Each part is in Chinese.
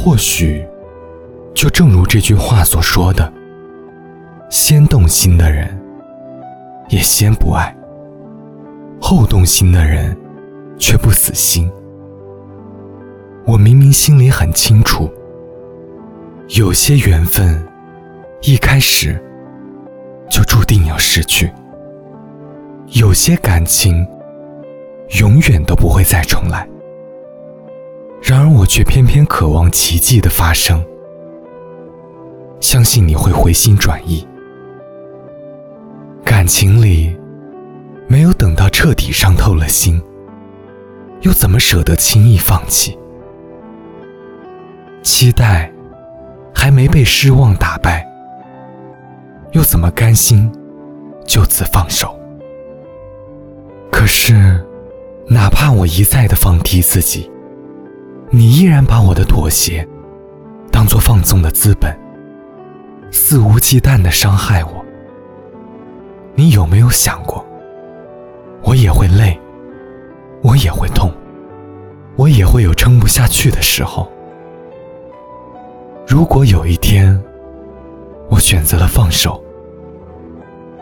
或许，就正如这句话所说的：“先动心的人，也先不爱；后动心的人，却不死心。”我明明心里很清楚，有些缘分一开始就注定要失去，有些感情永远都不会再重来。然而，我却偏偏渴望奇迹的发生，相信你会回心转意。感情里，没有等到彻底伤透了心，又怎么舍得轻易放弃？期待还没被失望打败，又怎么甘心就此放手？可是，哪怕我一再的放低自己。你依然把我的妥协当做放纵的资本，肆无忌惮的伤害我。你有没有想过，我也会累，我也会痛，我也会有撑不下去的时候。如果有一天我选择了放手，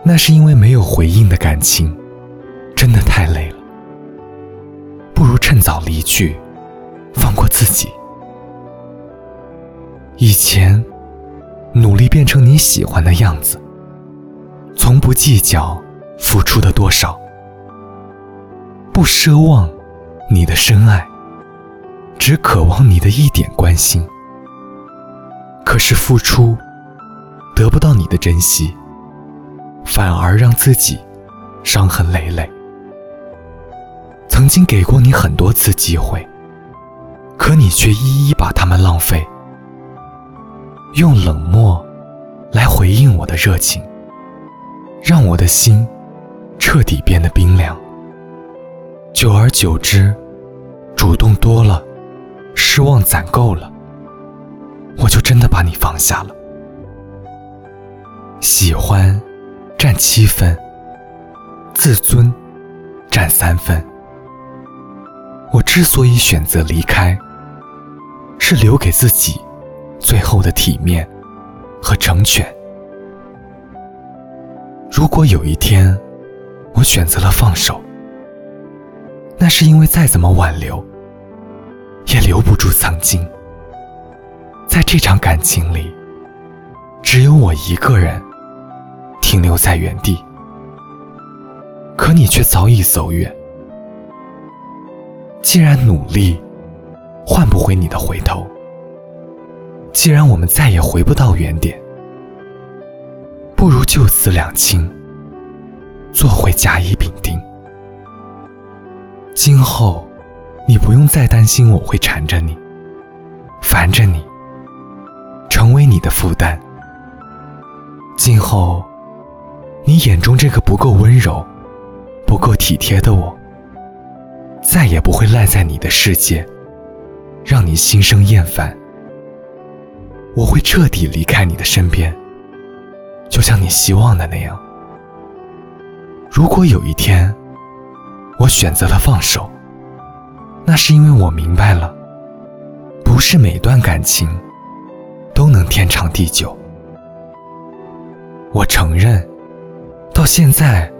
那是因为没有回应的感情真的太累了，不如趁早离去。放过自己。以前，努力变成你喜欢的样子，从不计较付出的多少，不奢望你的深爱，只渴望你的一点关心。可是付出得不到你的珍惜，反而让自己伤痕累累。曾经给过你很多次机会。可你却一一把它们浪费，用冷漠来回应我的热情，让我的心彻底变得冰凉。久而久之，主动多了，失望攒够了，我就真的把你放下了。喜欢占七分，自尊占三分。我之所以选择离开。是留给自己最后的体面和成全。如果有一天我选择了放手，那是因为再怎么挽留，也留不住曾经。在这场感情里，只有我一个人停留在原地，可你却早已走远。既然努力。换不回你的回头。既然我们再也回不到原点，不如就此两清，做回甲乙丙丁。今后，你不用再担心我会缠着你，烦着你，成为你的负担。今后，你眼中这个不够温柔、不够体贴的我，再也不会赖在你的世界。让你心生厌烦，我会彻底离开你的身边，就像你希望的那样。如果有一天我选择了放手，那是因为我明白了，不是每段感情都能天长地久。我承认，到现在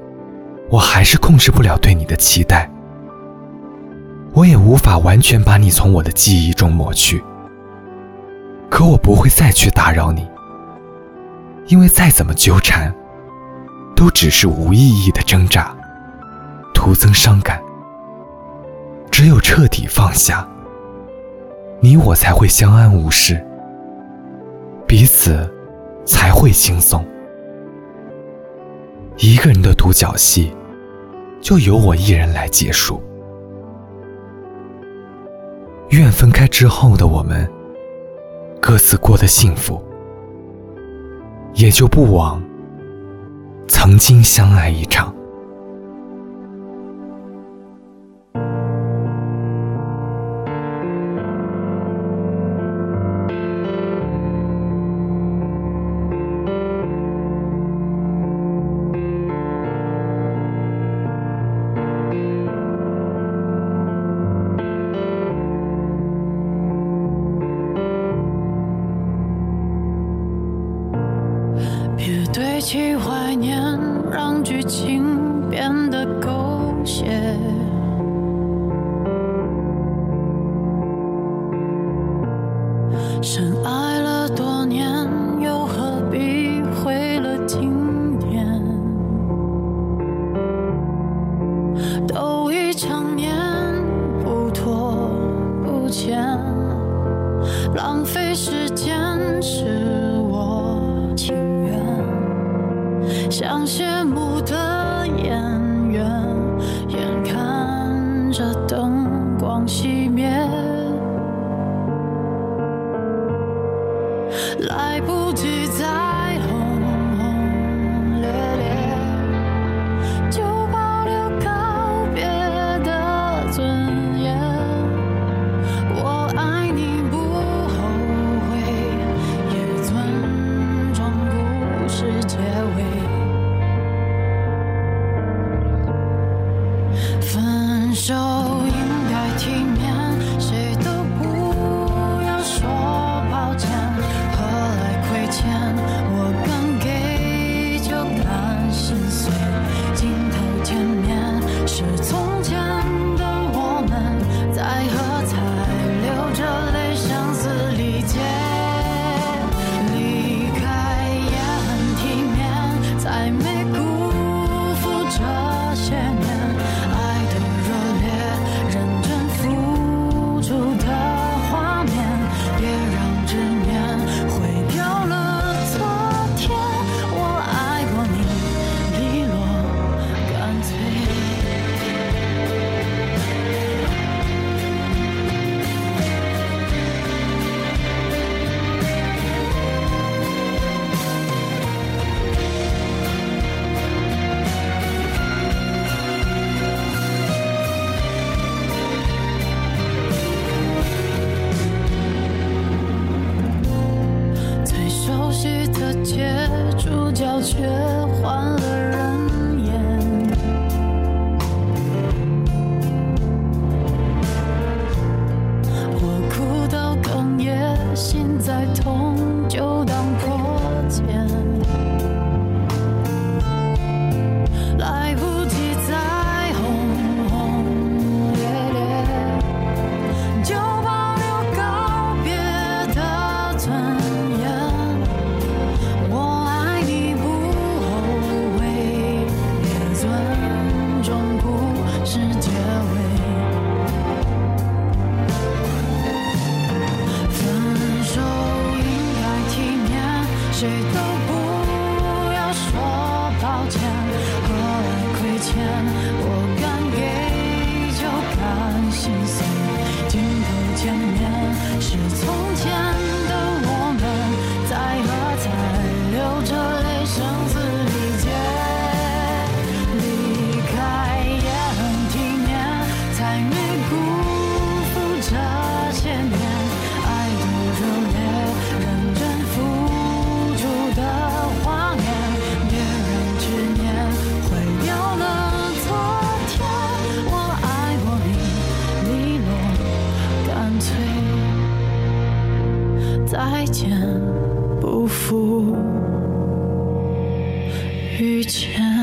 我还是控制不了对你的期待。我也无法完全把你从我的记忆中抹去，可我不会再去打扰你，因为再怎么纠缠，都只是无意义的挣扎，徒增伤感。只有彻底放下，你我才会相安无事，彼此才会轻松。一个人的独角戏，就由我一人来结束。愿分开之后的我们，各自过得幸福，也就不枉曾经相爱一场。起怀念，让剧情变得狗血。深爱。手我却换了时间不负。遇见。